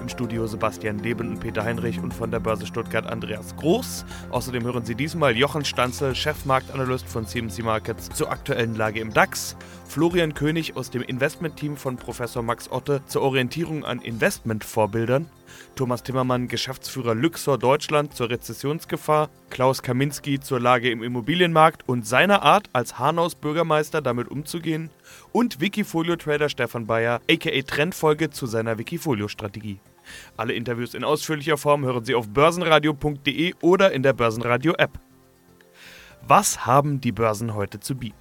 Im Studio Sebastian Leben und Peter Heinrich und von der Börse Stuttgart Andreas Groß. Außerdem hören Sie diesmal Jochen Stanzel, Chefmarktanalyst von CMC Markets zur aktuellen Lage im DAX, Florian König aus dem Investmentteam von Professor Max Otte zur Orientierung an Investmentvorbildern, Thomas Timmermann, Geschäftsführer Luxor Deutschland zur Rezessionsgefahr, Klaus Kaminski zur Lage im Immobilienmarkt und seiner Art als Hanau's Bürgermeister damit umzugehen und Wikifolio-Trader Stefan Bayer, aka Trendfolge zu seiner Wikifolio-Strategie. Alle Interviews in ausführlicher Form hören Sie auf börsenradio.de oder in der Börsenradio-App. Was haben die Börsen heute zu bieten?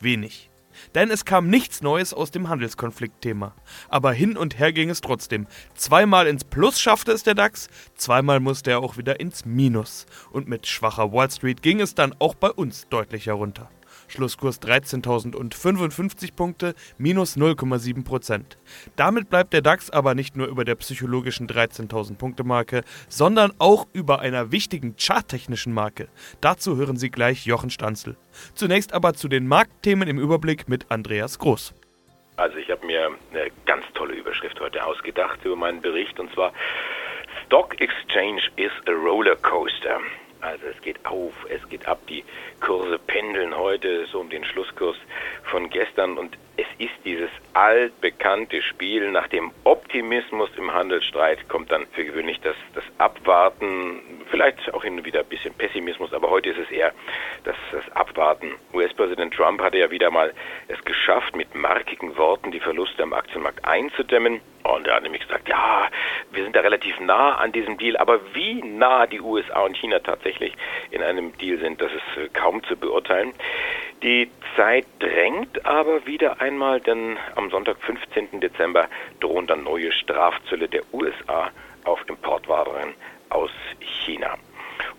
Wenig. Denn es kam nichts Neues aus dem Handelskonfliktthema. Aber hin und her ging es trotzdem. Zweimal ins Plus schaffte es der DAX, zweimal musste er auch wieder ins Minus. Und mit schwacher Wall Street ging es dann auch bei uns deutlich herunter. Schlusskurs 13.055 Punkte, minus 0,7 Prozent. Damit bleibt der DAX aber nicht nur über der psychologischen 13.000 Punkte Marke, sondern auch über einer wichtigen charttechnischen Marke. Dazu hören Sie gleich Jochen Stanzel. Zunächst aber zu den Marktthemen im Überblick mit Andreas Groß. Also ich habe mir eine ganz tolle Überschrift heute ausgedacht über meinen Bericht und zwar Stock Exchange is a Roller Coaster. Also es geht auf, es geht ab, die Kurse pendeln heute so um den Schlusskurs von gestern und es ist dieses altbekannte Spiel. Nach dem Optimismus im Handelsstreit kommt dann für gewöhnlich das, das Abwarten, vielleicht auch hin und wieder ein bisschen Pessimismus, aber heute ist es eher das, das Abwarten. US-Präsident Trump hatte ja wieder mal es geschafft, mit markigen Worten die Verluste am Aktienmarkt einzudämmen. Und er hat nämlich gesagt, ja, wir sind da relativ nah an diesem Deal, aber wie nah die USA und China tatsächlich in einem Deal sind, das ist äh, kaum zu beurteilen. Die Zeit drängt aber wieder einmal, denn am Sonntag, 15. Dezember, drohen dann neue Strafzölle der USA auf Importwaren aus China.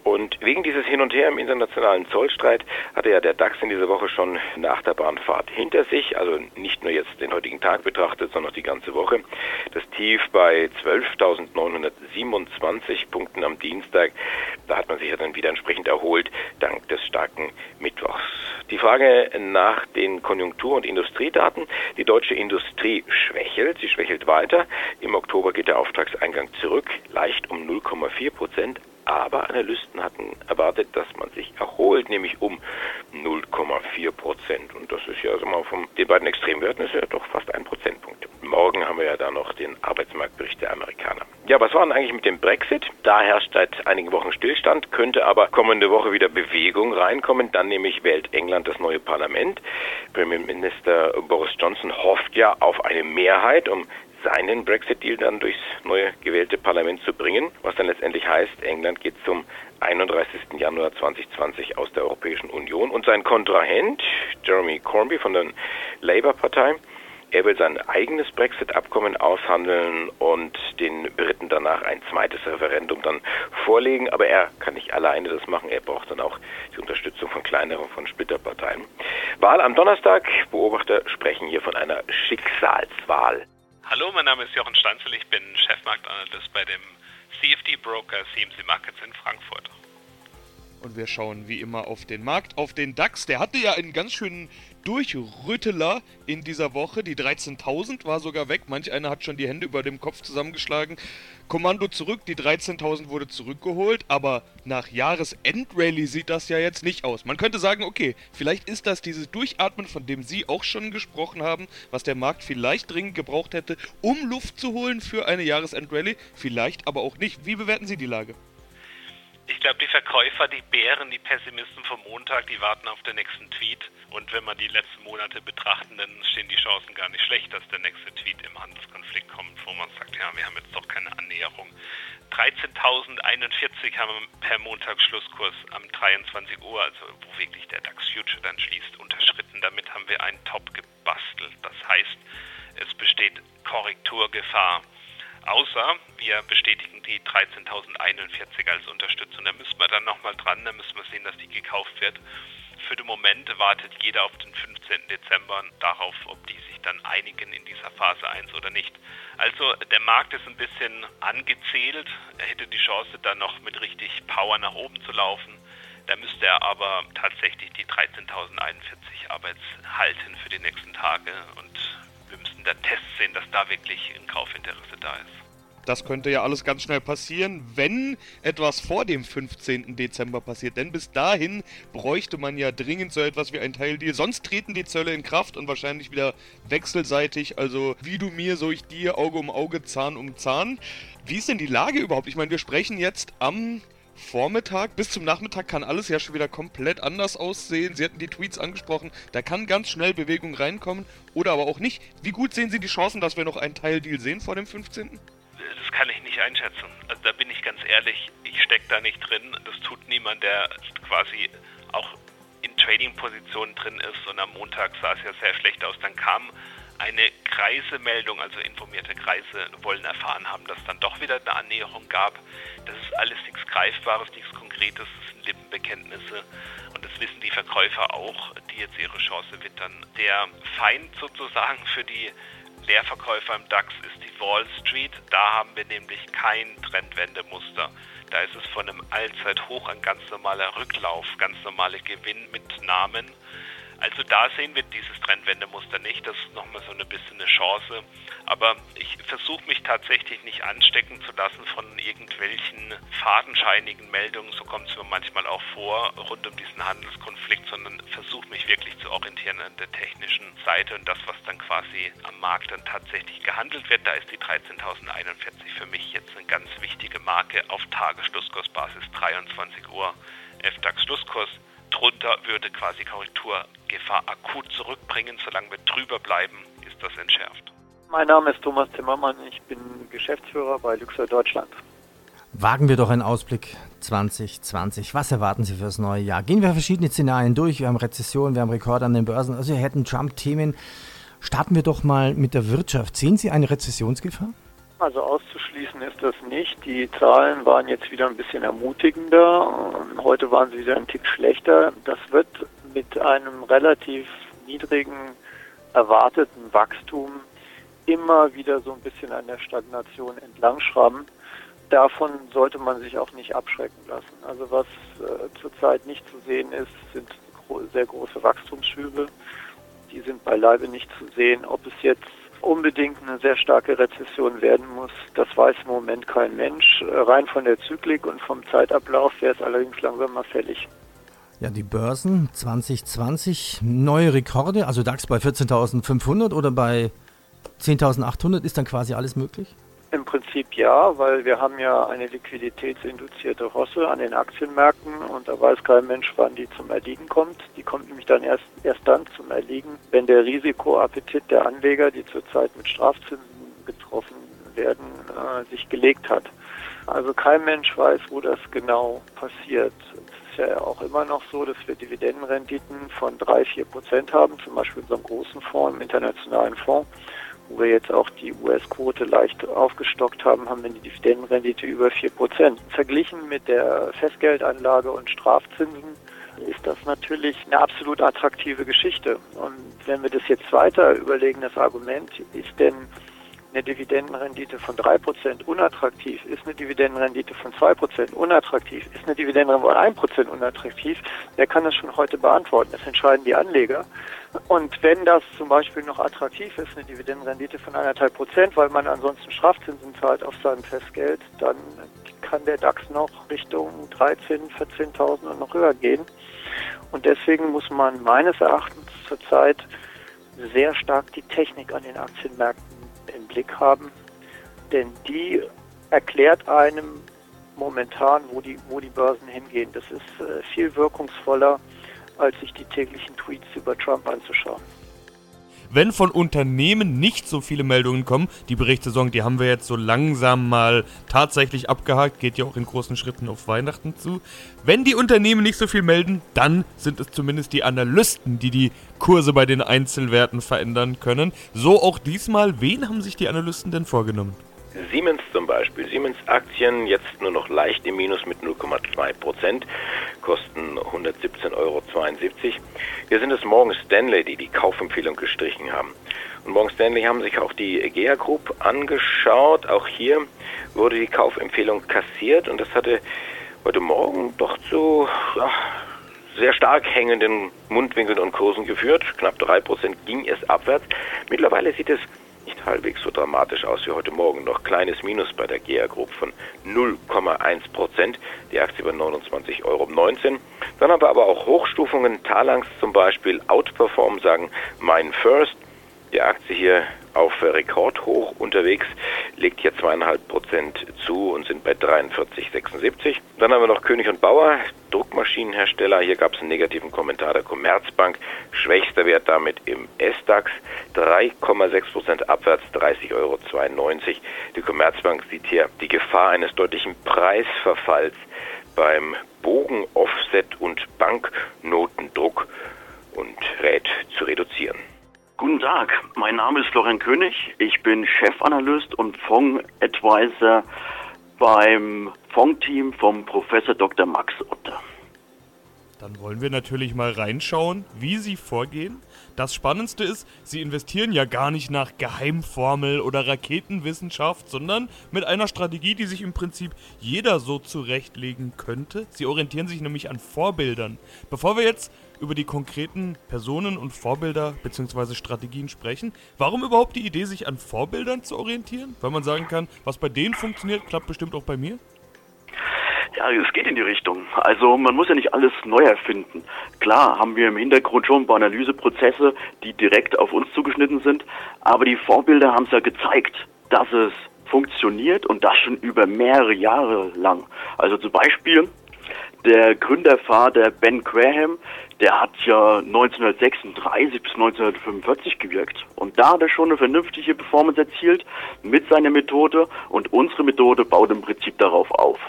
Und wegen dieses Hin und Her im internationalen Zollstreit hatte ja der DAX in dieser Woche schon eine Achterbahnfahrt hinter sich, also nicht nur jetzt den heutigen Tag betrachtet, sondern auch die ganze Woche. Das Tief bei 12.927 Punkten am Dienstag, da hat man sich ja dann wieder entsprechend erholt, dank des starken Mittwochs. Die Frage nach den Konjunktur- und Industriedaten. Die deutsche Industrie schwächelt, sie schwächelt weiter. Im Oktober geht der Auftragseingang zurück, leicht um 0,4 Prozent, aber Analysten hatten erwartet, dass man sich erholt, nämlich um 0,4 Prozent. Und das ist ja also mal von den beiden Extremwerten ist ja doch fast ein Prozentpunkt. Morgen haben wir ja da noch den Arbeitsmarktbericht der Amerikaner. Ja, was war denn eigentlich mit dem Brexit? Da herrscht seit einigen Wochen Stillstand, könnte aber kommende Woche wieder Bewegung reinkommen. Dann nämlich wählt England das neue Parlament. Premierminister Boris Johnson hofft ja auf eine Mehrheit, um seinen Brexit-Deal dann durchs neue gewählte Parlament zu bringen, was dann letztendlich heißt, England geht zum 31. Januar 2020 aus der Europäischen Union und sein Kontrahent Jeremy Corbyn von der Labour-Partei er will sein eigenes Brexit-Abkommen aushandeln und den Briten danach ein zweites Referendum dann vorlegen. Aber er kann nicht alleine das machen. Er braucht dann auch die Unterstützung von kleineren, von Splitterparteien. Wahl am Donnerstag. Beobachter sprechen hier von einer Schicksalswahl. Hallo, mein Name ist Jochen Stanzel, ich bin Chefmarktanalyst bei dem CFD-Broker CMC Markets in Frankfurt. Und wir schauen wie immer auf den Markt, auf den DAX. Der hatte ja einen ganz schönen Durchrütteler in dieser Woche. Die 13.000 war sogar weg. Manch einer hat schon die Hände über dem Kopf zusammengeschlagen. Kommando zurück, die 13.000 wurde zurückgeholt, aber nach Jahresendrallye sieht das ja jetzt nicht aus. Man könnte sagen, okay, vielleicht ist das dieses Durchatmen, von dem Sie auch schon gesprochen haben, was der Markt vielleicht dringend gebraucht hätte, um Luft zu holen für eine Jahresendrallye, vielleicht aber auch nicht. Wie bewerten Sie die Lage? Ich glaube, die Verkäufer, die Bären, die Pessimisten vom Montag, die warten auf den nächsten Tweet. Und wenn man die letzten Monate betrachten, dann stehen die Chancen gar nicht schlecht, dass der nächste Tweet im Handelskonflikt kommt, wo man sagt, ja, wir haben jetzt doch keine Annäherung. 13.041 haben wir per Montag Schlusskurs am 23 Uhr, also wo wirklich der DAX Future dann schließt, unterschritten. Damit haben wir einen Top gebastelt. Das heißt, es besteht Korrekturgefahr. Außer wir bestätigen die 13.041 als Unterstützung. Da müssen wir dann nochmal dran, da müssen wir sehen, dass die gekauft wird. für den Moment wartet jeder auf den 15. Dezember darauf, ob die sich dann einigen in dieser Phase 1 oder nicht. Also der Markt ist ein bisschen angezählt. Er hätte die Chance, dann noch mit richtig Power nach oben zu laufen. Da müsste er aber tatsächlich die 13.041 Arbeits halten für die nächsten Tage. Und wir müssen da Tests sehen, dass da wirklich ein Kaufinteresse da ist. Das könnte ja alles ganz schnell passieren, wenn etwas vor dem 15. Dezember passiert. Denn bis dahin bräuchte man ja dringend so etwas wie ein Teildeal. Sonst treten die Zölle in Kraft und wahrscheinlich wieder wechselseitig. Also wie du mir, so ich dir, Auge um Auge, Zahn um Zahn. Wie ist denn die Lage überhaupt? Ich meine, wir sprechen jetzt am Vormittag bis zum Nachmittag kann alles ja schon wieder komplett anders aussehen. Sie hatten die Tweets angesprochen, da kann ganz schnell Bewegung reinkommen oder aber auch nicht. Wie gut sehen Sie die Chancen, dass wir noch einen Teildeal sehen vor dem 15.? Das kann ich nicht einschätzen. Also da bin ich ganz ehrlich, ich stecke da nicht drin. Das tut niemand, der quasi auch in Trading-Positionen drin ist. Und am Montag sah es ja sehr schlecht aus. Dann kam eine Kreisemeldung, also informierte Kreise wollen erfahren haben, dass dann doch wieder eine Annäherung gab. Das ist alles nichts Greifbares, nichts Konkretes, das sind Lippenbekenntnisse und das wissen die Verkäufer auch, die jetzt ihre Chance wittern. Der Feind sozusagen für die Leerverkäufer im DAX ist die Wall Street. Da haben wir nämlich kein Trendwendemuster. Da ist es von einem Allzeithoch ein ganz normaler Rücklauf, ganz normale Gewinnmitnahmen. Also da sehen wir dieses Trendwendemuster nicht. Das ist nochmal so ein bisschen eine Chance. Aber ich versuche mich tatsächlich nicht anstecken zu lassen von irgendwelchen fadenscheinigen Meldungen. So kommt es mir manchmal auch vor rund um diesen Handelskonflikt, sondern versuche mich wirklich zu orientieren an der technischen Seite und das, was dann quasi am Markt dann tatsächlich gehandelt wird. Da ist die 13.041 für mich jetzt eine ganz wichtige Marke auf Tagesschlusskursbasis 23 Uhr. FDAX Schlusskurs drunter würde quasi Korrekturgefahr akut zurückbringen. Solange wir drüber bleiben, ist das entschärft. Mein Name ist Thomas Zimmermann, ich bin Geschäftsführer bei Luxor Deutschland. Wagen wir doch einen Ausblick 2020. Was erwarten Sie für das neue Jahr? Gehen wir verschiedene Szenarien durch. Wir haben Rezession, wir haben Rekord an den Börsen. Also wir hätten Trump-Themen. Starten wir doch mal mit der Wirtschaft. Sehen Sie eine Rezessionsgefahr? Also auszuschließen ist das nicht. Die Zahlen waren jetzt wieder ein bisschen ermutigender. Heute waren sie wieder ein Tick schlechter. Das wird mit einem relativ niedrigen erwarteten Wachstum immer wieder so ein bisschen an der Stagnation entlangschrammen. Davon sollte man sich auch nicht abschrecken lassen. Also was äh, zurzeit nicht zu sehen ist, sind sehr große Wachstumsschübe. Die sind beileibe nicht zu sehen. Ob es jetzt unbedingt eine sehr starke Rezession werden muss, das weiß im Moment kein Mensch. Rein von der Zyklik und vom Zeitablauf wäre es allerdings langsam mal fällig. Ja, die Börsen 2020, neue Rekorde, also DAX bei 14.500 oder bei 10.800 ist dann quasi alles möglich? Im Prinzip ja, weil wir haben ja eine liquiditätsinduzierte Rosse an den Aktienmärkten und da weiß kein Mensch, wann die zum Erliegen kommt. Die kommt nämlich dann erst, erst dann zum Erliegen, wenn der Risikoappetit der Anleger, die zurzeit mit Strafzinsen getroffen werden, äh, sich gelegt hat. Also kein Mensch weiß, wo das genau passiert. Es ist ja auch immer noch so, dass wir Dividendenrenditen von drei, vier Prozent haben, zum Beispiel in unserem großen Fonds, im internationalen Fonds wo wir jetzt auch die US-Quote leicht aufgestockt haben, haben wir eine Dividendenrendite über 4%. Verglichen mit der Festgeldanlage und Strafzinsen ist das natürlich eine absolut attraktive Geschichte. Und wenn wir das jetzt weiter überlegen, das Argument, ist denn eine Dividendenrendite von 3% unattraktiv, ist eine Dividendenrendite von 2% unattraktiv, ist eine Dividendenrendite von 1% unattraktiv, der kann das schon heute beantworten. Das entscheiden die Anleger. Und wenn das zum Beispiel noch attraktiv ist, eine Dividendenrendite von 1,5%, weil man ansonsten Strafzinsen zahlt auf sein Festgeld, dann kann der DAX noch Richtung 13, 14.000 und noch höher gehen. Und deswegen muss man meines Erachtens zurzeit sehr stark die Technik an den Aktienmärkten im Blick haben, denn die erklärt einem momentan, wo die, wo die Börsen hingehen. Das ist äh, viel wirkungsvoller, als sich die täglichen Tweets über Trump anzuschauen. Wenn von Unternehmen nicht so viele Meldungen kommen, die Berichtssaison, die haben wir jetzt so langsam mal tatsächlich abgehakt, geht ja auch in großen Schritten auf Weihnachten zu. Wenn die Unternehmen nicht so viel melden, dann sind es zumindest die Analysten, die die Kurse bei den Einzelwerten verändern können. So auch diesmal. Wen haben sich die Analysten denn vorgenommen? Siemens zum Beispiel. Siemens Aktien jetzt nur noch leicht im Minus mit 0,2 Prozent, kosten 117,72 Euro. Hier sind es Morgan Stanley, die die Kaufempfehlung gestrichen haben. Und Morgan Stanley haben sich auch die GEA Group angeschaut. Auch hier wurde die Kaufempfehlung kassiert und das hatte heute Morgen doch zu ja, sehr stark hängenden Mundwinkeln und Kursen geführt. Knapp 3% ging es abwärts. Mittlerweile sieht es nicht halbwegs so dramatisch aus wie heute Morgen. Noch kleines Minus bei der GEA Group von 0,1 Prozent. Die Aktie bei 29,19 Euro. Dann haben wir aber auch Hochstufungen. Talangs zum Beispiel Outperform sagen Mine First. Die Aktie hier auf Rekordhoch unterwegs, legt hier zweieinhalb Prozent zu und sind bei 43,76. Dann haben wir noch König und Bauer, Druckmaschinenhersteller. Hier gab es einen negativen Kommentar der Commerzbank. Schwächster Wert damit im S-DAX. 3,6 Prozent abwärts, 30,92 Euro. Die Commerzbank sieht hier die Gefahr eines deutlichen Preisverfalls beim Bogen-Offset und Banknotendruck und rät zu reduzieren. Guten Tag, mein Name ist Florian König. Ich bin Chefanalyst und Fondsadvisor beim Fondteam vom Professor Dr. Max Otter. Dann wollen wir natürlich mal reinschauen, wie Sie vorgehen. Das Spannendste ist, Sie investieren ja gar nicht nach Geheimformel oder Raketenwissenschaft, sondern mit einer Strategie, die sich im Prinzip jeder so zurechtlegen könnte. Sie orientieren sich nämlich an Vorbildern. Bevor wir jetzt über die konkreten Personen und Vorbilder bzw. Strategien sprechen. Warum überhaupt die Idee, sich an Vorbildern zu orientieren? Weil man sagen kann, was bei denen funktioniert, klappt bestimmt auch bei mir? Ja, es geht in die Richtung. Also man muss ja nicht alles neu erfinden. Klar haben wir im Hintergrund schon ein paar Analyseprozesse, die direkt auf uns zugeschnitten sind, aber die Vorbilder haben es ja gezeigt, dass es funktioniert und das schon über mehrere Jahre lang. Also zum Beispiel der Gründervater Ben Graham, der hat ja 1936 bis 1945 gewirkt. Und da hat er schon eine vernünftige Performance erzielt mit seiner Methode und unsere Methode baut im Prinzip darauf auf.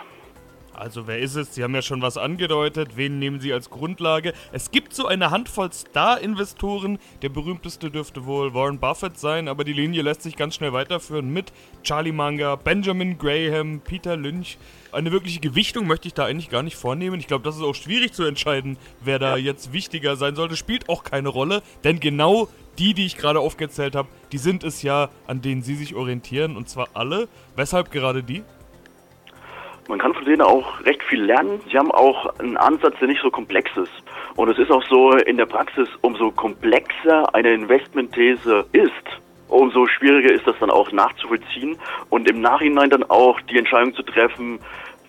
Also wer ist es? Sie haben ja schon was angedeutet. Wen nehmen Sie als Grundlage? Es gibt so eine Handvoll Star-Investoren. Der berühmteste dürfte wohl Warren Buffett sein, aber die Linie lässt sich ganz schnell weiterführen mit Charlie Munger, Benjamin Graham, Peter Lynch. Eine wirkliche Gewichtung möchte ich da eigentlich gar nicht vornehmen. Ich glaube, das ist auch schwierig zu entscheiden, wer da jetzt wichtiger sein sollte. Spielt auch keine Rolle, denn genau die, die ich gerade aufgezählt habe, die sind es ja, an denen Sie sich orientieren und zwar alle. Weshalb gerade die? Man kann von denen auch recht viel lernen. Sie haben auch einen Ansatz, der nicht so komplex ist. Und es ist auch so in der Praxis, umso komplexer eine Investmentthese ist, umso schwieriger ist das dann auch nachzuvollziehen und im Nachhinein dann auch die Entscheidung zu treffen,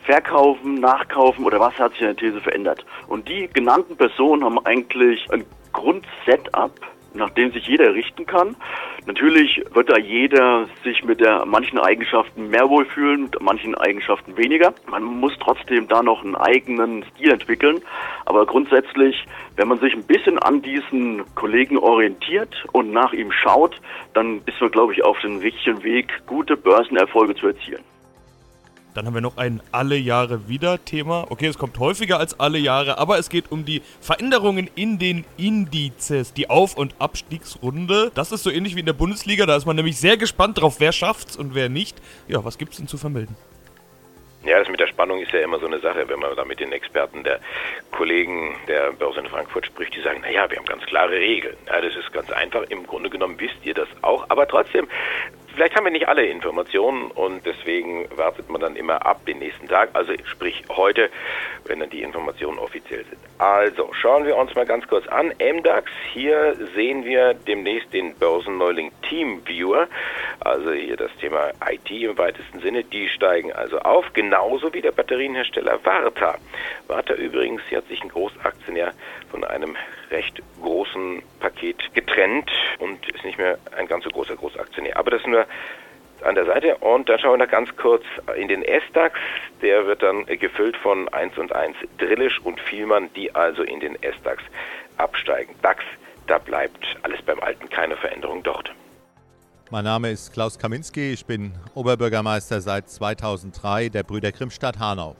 verkaufen, nachkaufen oder was hat sich in der These verändert. Und die genannten Personen haben eigentlich ein Grundsetup, nach dem sich jeder richten kann. Natürlich wird da jeder sich mit der manchen Eigenschaften mehr wohlfühlen, mit manchen Eigenschaften weniger. Man muss trotzdem da noch einen eigenen Stil entwickeln. Aber grundsätzlich, wenn man sich ein bisschen an diesen Kollegen orientiert und nach ihm schaut, dann ist man, glaube ich, auf dem richtigen Weg, gute Börsenerfolge zu erzielen. Dann haben wir noch ein alle Jahre wieder Thema. Okay, es kommt häufiger als alle Jahre, aber es geht um die Veränderungen in den Indizes, die Auf- und Abstiegsrunde. Das ist so ähnlich wie in der Bundesliga, da ist man nämlich sehr gespannt drauf, wer schafft's und wer nicht. Ja, was gibt's denn zu vermelden? Ja, das mit der Spannung ist ja immer so eine Sache, wenn man da mit den Experten der Kollegen der Börse in Frankfurt spricht, die sagen, naja, wir haben ganz klare Regeln. Ja, das ist ganz einfach. Im Grunde genommen wisst ihr das auch. Aber trotzdem, vielleicht haben wir nicht alle Informationen und deswegen wartet man dann immer ab den nächsten Tag, also sprich heute, wenn dann die Informationen offiziell sind. Also schauen wir uns mal ganz kurz an. MDAX, hier sehen wir demnächst den Börsenneuling TeamViewer, also hier das Thema IT im weitesten Sinne, die steigen also auf, genauso wie der Batterienhersteller Varta. Varta übrigens, hier hat sich ein Großaktionär von einem recht großen Paket getrennt und ist nicht mehr ein ganz so großer Großaktionär. Aber das nur an der Seite. Und dann schauen wir noch ganz kurz in den S-DAX. Der wird dann gefüllt von 1 und 1 Drillisch und Vielmann, die also in den S-DAX absteigen. DAX, da bleibt alles beim Alten, keine Veränderung dort. Mein Name ist Klaus Kaminski, ich bin Oberbürgermeister seit 2003 der Brüder Grimmstadt Hanau.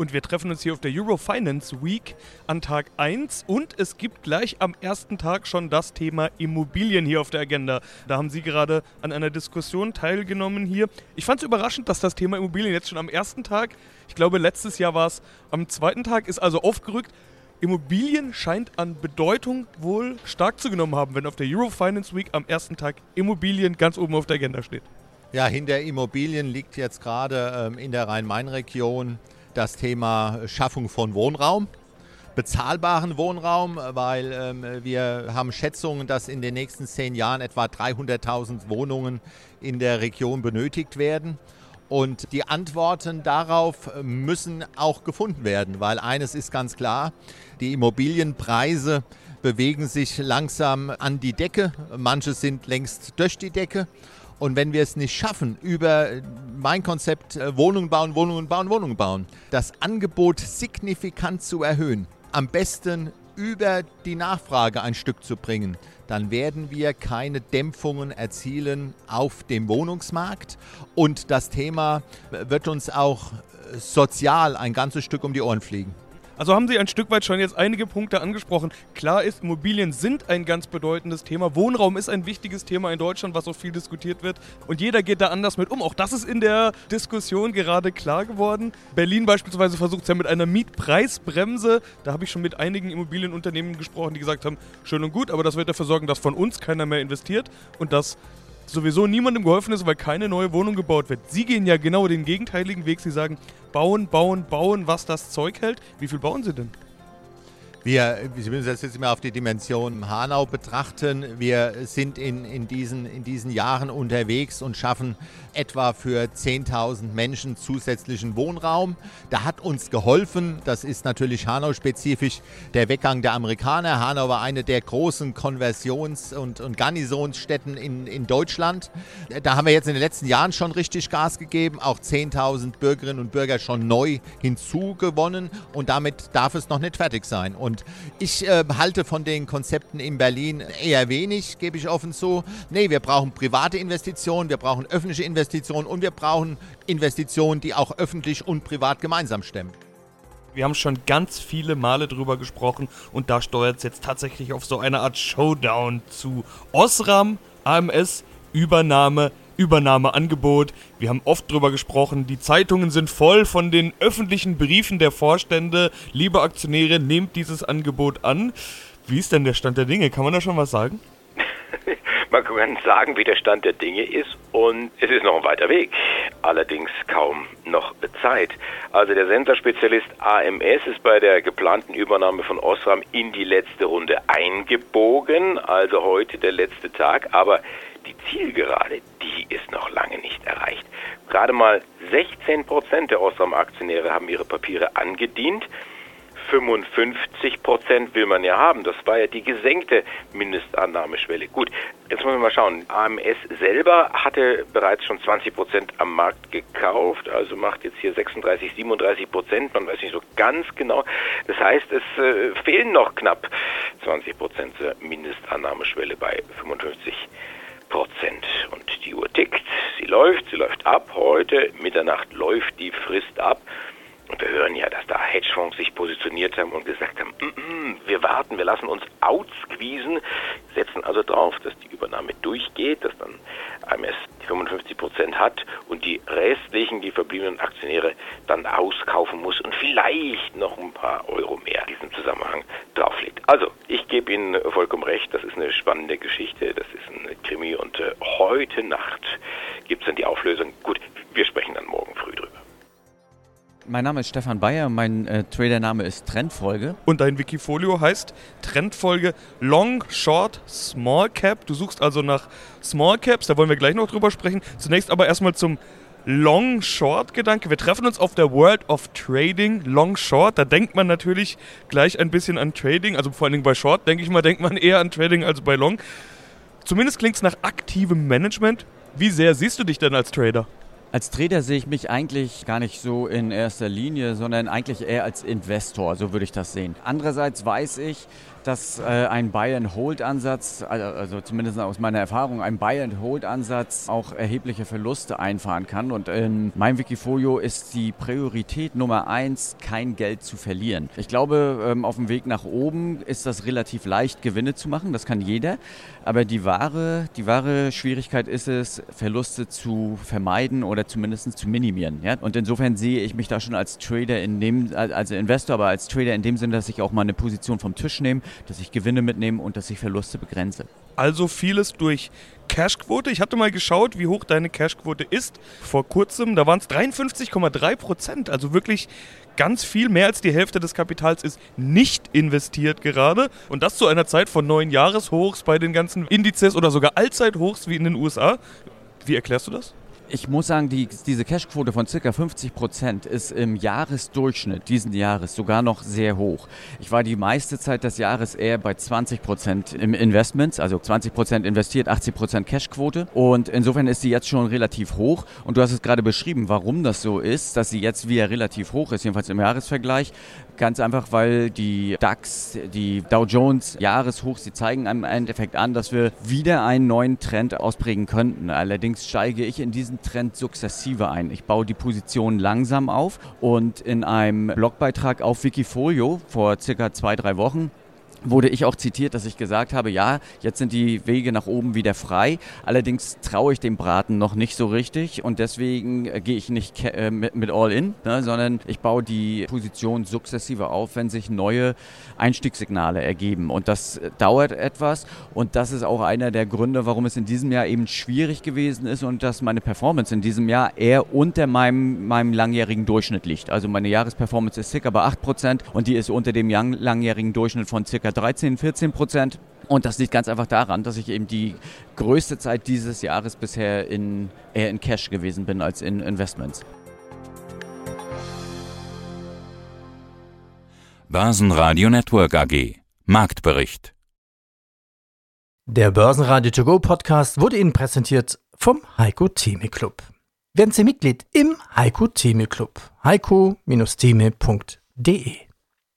Und wir treffen uns hier auf der Eurofinance Week an Tag 1 und es gibt gleich am ersten Tag schon das Thema Immobilien hier auf der Agenda. Da haben Sie gerade an einer Diskussion teilgenommen hier. Ich fand es überraschend, dass das Thema Immobilien jetzt schon am ersten Tag, ich glaube letztes Jahr war es am zweiten Tag, ist also aufgerückt. Immobilien scheint an Bedeutung wohl stark zugenommen haben, wenn auf der Eurofinance Week am ersten Tag Immobilien ganz oben auf der Agenda steht. Ja, hinter Immobilien liegt jetzt gerade ähm, in der Rhein-Main-Region das Thema Schaffung von Wohnraum, bezahlbaren Wohnraum, weil ähm, wir haben Schätzungen, dass in den nächsten zehn Jahren etwa 300.000 Wohnungen in der Region benötigt werden. Und die Antworten darauf müssen auch gefunden werden, weil eines ist ganz klar, die Immobilienpreise bewegen sich langsam an die Decke, manche sind längst durch die Decke. Und wenn wir es nicht schaffen, über mein Konzept äh, Wohnungen bauen, Wohnungen bauen, Wohnungen bauen, das Angebot signifikant zu erhöhen, am besten über die Nachfrage ein Stück zu bringen, dann werden wir keine Dämpfungen erzielen auf dem Wohnungsmarkt. Und das Thema wird uns auch sozial ein ganzes Stück um die Ohren fliegen. Also haben Sie ein Stück weit schon jetzt einige Punkte angesprochen. Klar ist, Immobilien sind ein ganz bedeutendes Thema. Wohnraum ist ein wichtiges Thema in Deutschland, was so viel diskutiert wird. Und jeder geht da anders mit um. Auch das ist in der Diskussion gerade klar geworden. Berlin beispielsweise versucht es ja mit einer Mietpreisbremse. Da habe ich schon mit einigen Immobilienunternehmen gesprochen, die gesagt haben, schön und gut, aber das wird dafür sorgen, dass von uns keiner mehr investiert und dass sowieso niemandem geholfen ist, weil keine neue Wohnung gebaut wird. Sie gehen ja genau den gegenteiligen Weg. Sie sagen, bauen, bauen, bauen, was das Zeug hält. Wie viel bauen Sie denn? Wir, Sie müssen das jetzt mal auf die Dimension Hanau betrachten. Wir sind in, in, diesen, in diesen Jahren unterwegs und schaffen etwa für 10.000 Menschen zusätzlichen Wohnraum. Da hat uns geholfen, das ist natürlich Hanau-spezifisch, der Weggang der Amerikaner. Hanau war eine der großen Konversions- und, und Garnisonsstätten in, in Deutschland. Da haben wir jetzt in den letzten Jahren schon richtig Gas gegeben, auch 10.000 Bürgerinnen und Bürger schon neu hinzugewonnen und damit darf es noch nicht fertig sein. Und und ich äh, halte von den Konzepten in Berlin eher wenig, gebe ich offen zu. Nee, wir brauchen private Investitionen, wir brauchen öffentliche Investitionen und wir brauchen Investitionen, die auch öffentlich und privat gemeinsam stemmen. Wir haben schon ganz viele Male drüber gesprochen und da steuert es jetzt tatsächlich auf so eine Art Showdown zu. Osram, AMS, Übernahme Übernahmeangebot. Wir haben oft drüber gesprochen. Die Zeitungen sind voll von den öffentlichen Briefen der Vorstände. Liebe Aktionäre, nehmt dieses Angebot an. Wie ist denn der Stand der Dinge? Kann man da schon was sagen? Man kann sagen, wie der Stand der Dinge ist und es ist noch ein weiter Weg. Allerdings kaum noch Zeit. Also der Sensorspezialist AMS ist bei der geplanten Übernahme von Osram in die letzte Runde eingebogen. Also heute der letzte Tag. Aber die Zielgerade, die ist noch lange nicht erreicht. Gerade mal 16 Prozent der Osram-Aktionäre haben ihre Papiere angedient. 55 Prozent will man ja haben. Das war ja die gesenkte Mindestannahmeschwelle. Gut, jetzt müssen wir mal schauen. AMS selber hatte bereits schon 20 Prozent am Markt gekauft, also macht jetzt hier 36, 37 Prozent. Man weiß nicht so ganz genau. Das heißt, es äh, fehlen noch knapp 20 Prozent zur Mindestannahmeschwelle bei 55 Prozent. Und die Uhr tickt, sie läuft, sie läuft ab. Heute Mitternacht läuft die Frist ab. Und wir hören ja, dass da Hedgefonds sich positioniert haben und gesagt haben, mm -mm, wir warten, wir lassen uns outsqueezen, setzen also drauf, dass die Übernahme durchgeht, dass dann AMS 55 Prozent hat und die restlichen, die verbliebenen Aktionäre dann auskaufen muss und vielleicht noch ein paar Euro mehr in diesem Zusammenhang drauflegt. Also, ich gebe Ihnen vollkommen recht, das ist eine spannende Geschichte, das ist ein Krimi und äh, heute Nacht gibt es dann die Auflösung. Gut, wir sprechen dann morgen früh drüber. Mein Name ist Stefan Bayer, mein äh, Tradername ist Trendfolge. Und dein Wikifolio heißt Trendfolge Long, Short, Small Cap. Du suchst also nach Small Caps, da wollen wir gleich noch drüber sprechen. Zunächst aber erstmal zum Long-Short-Gedanke. Wir treffen uns auf der World of Trading, Long-Short. Da denkt man natürlich gleich ein bisschen an Trading. Also vor allen Dingen bei Short, denke ich mal, denkt man eher an Trading als bei Long. Zumindest klingt es nach aktivem Management. Wie sehr siehst du dich denn als Trader? Als Trader sehe ich mich eigentlich gar nicht so in erster Linie, sondern eigentlich eher als Investor, so würde ich das sehen. Andererseits weiß ich, dass äh, ein Buy-and-Hold-Ansatz, also, also, zumindest aus meiner Erfahrung, ein Buy-and-Hold-Ansatz auch erhebliche Verluste einfahren kann. Und in meinem Wikifolio ist die Priorität Nummer eins, kein Geld zu verlieren. Ich glaube, ähm, auf dem Weg nach oben ist das relativ leicht, Gewinne zu machen. Das kann jeder. Aber die wahre, die wahre Schwierigkeit ist es, Verluste zu vermeiden oder zumindest zu minimieren. Ja? Und insofern sehe ich mich da schon als Trader in dem, also Investor, aber als Trader in dem Sinne, dass ich auch mal eine Position vom Tisch nehme dass ich Gewinne mitnehme und dass ich Verluste begrenze. Also vieles durch Cashquote. Ich hatte mal geschaut, wie hoch deine Cashquote ist. Vor kurzem, da waren es 53,3 Prozent. Also wirklich ganz viel mehr als die Hälfte des Kapitals ist nicht investiert gerade. Und das zu einer Zeit von neun Jahreshochs bei den ganzen Indizes oder sogar Allzeithochs wie in den USA. Wie erklärst du das? Ich muss sagen, die, diese Cashquote von ca. 50 Prozent ist im Jahresdurchschnitt diesen Jahres sogar noch sehr hoch. Ich war die meiste Zeit des Jahres eher bei 20 Prozent im Investments, also 20 Prozent investiert, 80 Prozent Cashquote. Und insofern ist die jetzt schon relativ hoch. Und du hast es gerade beschrieben, warum das so ist, dass sie jetzt wieder relativ hoch ist, jedenfalls im Jahresvergleich. Ganz einfach, weil die DAX, die Dow Jones Jahreshochs, die zeigen im Endeffekt an, dass wir wieder einen neuen Trend ausprägen könnten. Allerdings steige ich in diesen Trend sukzessive ein. Ich baue die Position langsam auf und in einem Blogbeitrag auf Wikifolio vor circa zwei, drei Wochen wurde ich auch zitiert, dass ich gesagt habe, ja, jetzt sind die Wege nach oben wieder frei. Allerdings traue ich dem Braten noch nicht so richtig und deswegen äh, gehe ich nicht äh, mit, All in, ne, sondern ich baue die Position sukzessive auf, wenn sich neue Einstiegssignale ergeben. Und das äh, dauert etwas und das ist auch einer der Gründe, warum es in diesem Jahr eben schwierig gewesen ist und dass meine Performance in diesem Jahr eher unter meinem, meinem langjährigen Durchschnitt liegt. Also meine Jahresperformance ist circa bei 8% und die ist unter dem langjährigen Durchschnitt von circa circa 13, 14 Prozent. Und das liegt ganz einfach daran, dass ich eben die größte Zeit dieses Jahres bisher in, eher in Cash gewesen bin als in Investments. Börsenradio Network AG Marktbericht Der Börsenradio To Go Podcast wurde Ihnen präsentiert vom Heiko Theme Club. Werden Sie Mitglied im Heiko Theme Club. heiko-theme.de